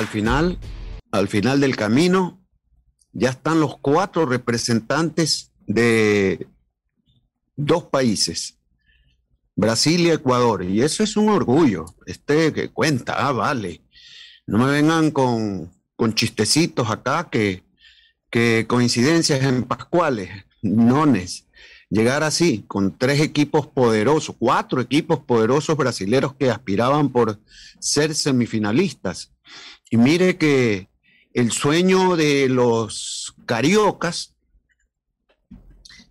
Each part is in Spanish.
al final, al final del camino, ya están los cuatro representantes de dos países, Brasil y Ecuador. Y eso es un orgullo. Este que cuenta, ah, vale. No me vengan con, con chistecitos acá que, que coincidencias en Pascuales, nones. Llegar así, con tres equipos poderosos, cuatro equipos poderosos brasileros que aspiraban por ser semifinalistas. Y mire que el sueño de los cariocas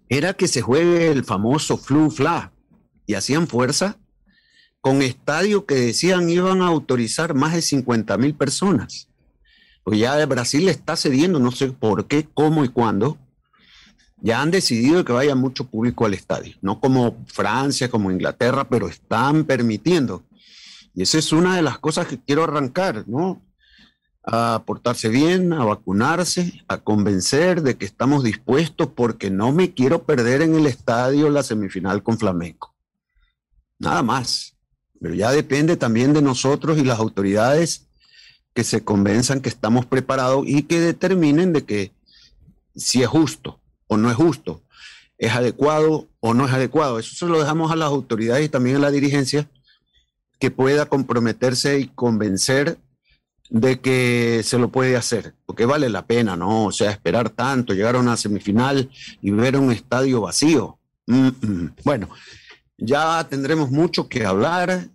era que se juegue el famoso flu-fla y hacían fuerza con estadio que decían iban a autorizar más de 50 mil personas. Pues ya Brasil está cediendo, no sé por qué, cómo y cuándo. Ya han decidido que vaya mucho público al estadio, no como Francia, como Inglaterra, pero están permitiendo. Y esa es una de las cosas que quiero arrancar, ¿no? a portarse bien, a vacunarse, a convencer de que estamos dispuestos porque no me quiero perder en el estadio la semifinal con Flamenco. Nada más. Pero ya depende también de nosotros y las autoridades que se convenzan que estamos preparados y que determinen de que si es justo o no es justo, es adecuado o no es adecuado. Eso se lo dejamos a las autoridades y también a la dirigencia que pueda comprometerse y convencer de que se lo puede hacer, porque vale la pena, ¿no? O sea, esperar tanto, llegar a una semifinal y ver un estadio vacío. Bueno, ya tendremos mucho que hablar.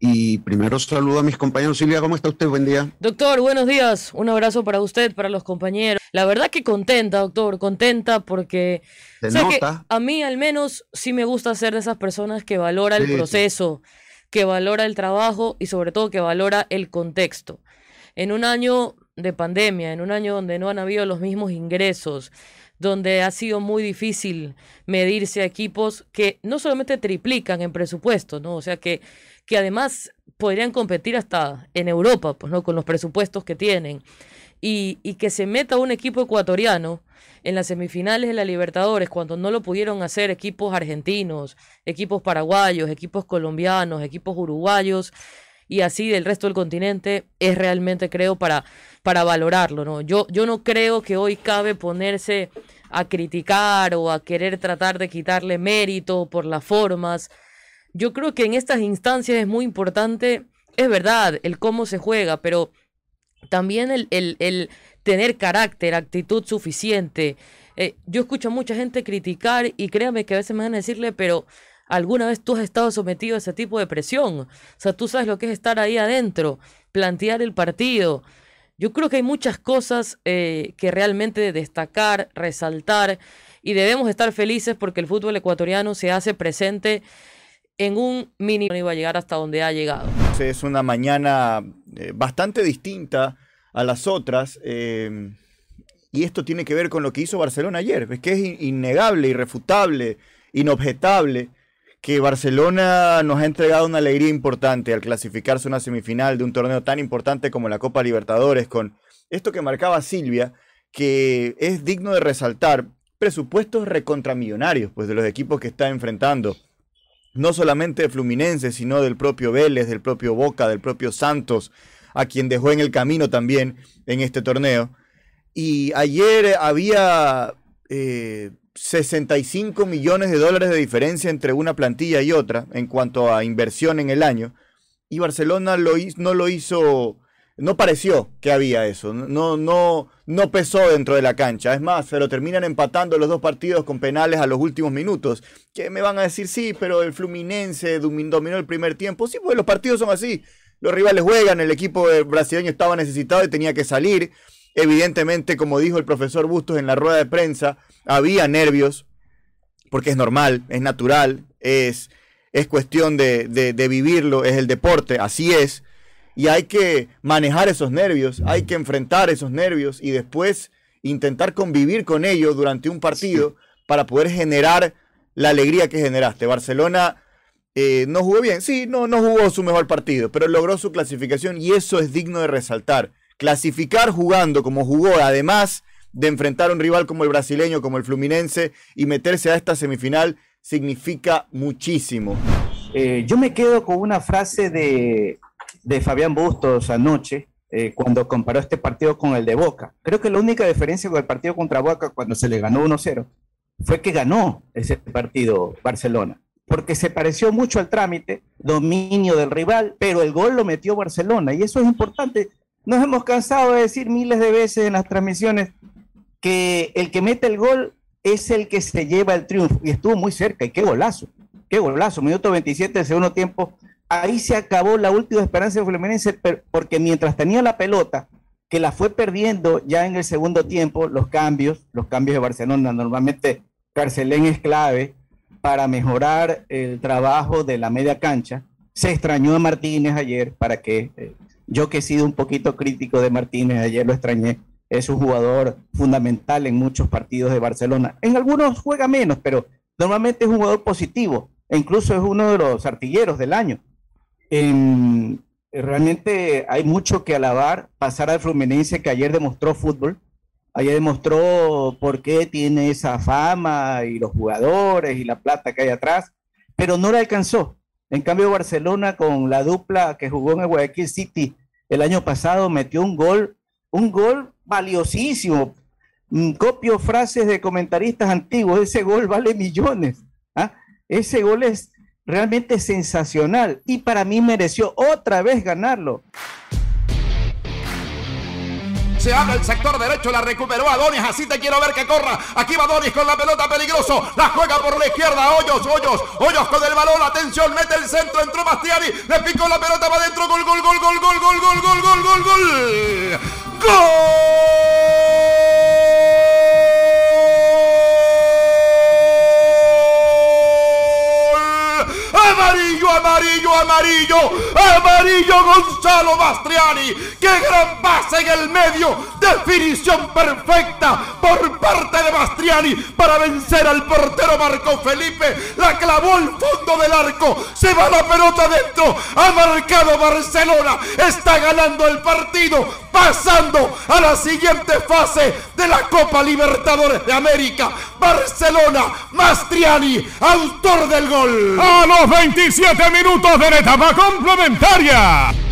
Y primero saludo a mis compañeros. Silvia, ¿cómo está usted? Buen día. Doctor, buenos días. Un abrazo para usted, para los compañeros. La verdad que contenta, doctor, contenta porque Se nota. a mí al menos sí me gusta ser de esas personas que valora el Sí, sí. Que valora el trabajo y sobre todo que valora el contexto. En un año de pandemia, en un año donde no han habido los mismos ingresos, donde ha sido muy difícil medirse a equipos que no solamente triplican en presupuesto, ¿no? O sea, que, que además podrían competir hasta en Europa, pues, ¿no? Con los presupuestos que tienen. Y, que se meta un equipo ecuatoriano en las semifinales de la Libertadores, cuando no lo pudieron hacer equipos argentinos, equipos paraguayos, equipos colombianos, equipos uruguayos y así del resto del continente, es realmente, creo, para, para valorarlo, ¿no? Yo, yo no creo que hoy cabe ponerse a criticar o a querer tratar de quitarle mérito por las formas. Yo creo que en estas instancias es muy importante, es verdad, el cómo se juega, pero también el, el, tener carácter, actitud suficiente. Eh, yo escucho a mucha gente criticar y créame que a veces me van a decirle, pero alguna vez tú has estado sometido a ese tipo de presión. O sea, tú sabes lo que es estar ahí adentro, plantear el partido. Yo creo que hay muchas cosas eh, que realmente destacar, resaltar y debemos estar felices porque el fútbol ecuatoriano se hace presente en un mínimo no iba a llegar hasta donde ha llegado. Es una mañana eh, bastante distinta a las otras. eh, y esto tiene que ver con lo que hizo Barcelona ayer. Es que es in- innegable, irrefutable, inobjetable que Barcelona nos ha entregado una alegría importante al clasificarse a una semifinal de un torneo tan importante como la Copa Libertadores, con esto que marcaba Silvia, que es digno de resaltar, presupuestos recontramillonarios, pues de los equipos que está enfrentando no solamente de Fluminense, sino del propio Vélez, del propio Boca, del propio Santos, a quien dejó en el camino también en este torneo. Y ayer había eh, 65 millones de dólares de diferencia entre una plantilla y otra en cuanto a inversión en el año. Y Barcelona lo no lo hizo, no pareció que había eso, no, no, no pesó dentro de la cancha. Es más, se lo terminan empatando los dos partidos con penales a los últimos minutos. Que me van a decir, sí, pero el Fluminense domin- dominó el primer tiempo. Sí, pues los partidos son así. Los rivales juegan, el equipo brasileño estaba necesitado y tenía que salir. Evidentemente, como dijo el profesor Bustos en la rueda de prensa, había nervios, porque es normal, es natural, es, es cuestión de- de vivirlo, es el deporte, así es. Y hay que manejar esos nervios, hay que enfrentar esos nervios y después intentar convivir con ellos durante un partido para poder generar la alegría que generaste. Barcelona eh, no jugó bien, sí, no, no jugó su mejor partido, pero logró su clasificación y eso es digno de resaltar. Clasificar jugando como jugó, además de enfrentar a un rival como el brasileño, como el fluminense, y meterse a esta semifinal, significa muchísimo. Eh, yo me quedo con una frase de, de Fabián Bustos anoche, eh, cuando comparó este partido con el de Boca. Creo que la única diferencia con el partido contra Boca cuando se le ganó 1-0 fue que ganó ese partido Barcelona, porque se pareció mucho al trámite, dominio del rival, pero el gol lo metió Barcelona y eso es importante. Nos hemos cansado de decir miles de veces en las transmisiones que el que mete el gol es el que se lleva el triunfo y estuvo muy cerca y qué golazo, qué golazo, minuto 27 del segundo tiempo. Ahí se acabó la última esperanza de Fluminense porque mientras tenía la pelota, que la fue perdiendo ya en el segundo tiempo, los cambios, los cambios de Barcelona. Normalmente Carcelén es clave para mejorar el trabajo de la media cancha. Se extrañó a Martínez ayer para que eh, yo que he sido un poquito crítico de Martínez, ayer lo extrañé. Es un jugador fundamental en muchos partidos de Barcelona. En algunos juega menos, pero normalmente es un jugador positivo. E incluso es uno de los artilleros del año. En, realmente hay mucho que alabar, pasar al Fluminense que ayer demostró fútbol, ayer demostró por qué tiene esa fama y los jugadores y la plata que hay atrás, pero no le alcanzó. En cambio, Barcelona con la dupla que jugó en el Guayaquil City el año pasado metió un gol, un gol valiosísimo. Mm, copio frases de comentaristas antiguos, ese gol vale millones. ¿ah? Ese gol es realmente sensacional y para mí mereció otra vez ganarlo. Se abre el sector derecho, la recuperó Adonis. Así te quiero ver que corra. Aquí va Adonis con la pelota peligroso. La juega por la izquierda. Hoyos, Hoyos, Hoyos con el balón. Atención, mete el centro. Entró Bastiani. Le picó la pelota para adentro. Gol, gol, gol, gol, gol, gol, gol, gol, gol, gol, gol. ¡Gol! Amarillo, amarillo, Gonzalo Bastriani. ¡Qué gran pase en el medio! Definición perfecta por Bastriani para vencer al portero Marco Felipe. La clavó al fondo del arco. Se va la pelota dentro. Ha marcado Barcelona. Está ganando el partido. Pasando a la siguiente fase de la Copa Libertadores de América. Barcelona, Mastriani, autor del gol. A los 27 minutos de la etapa complementaria.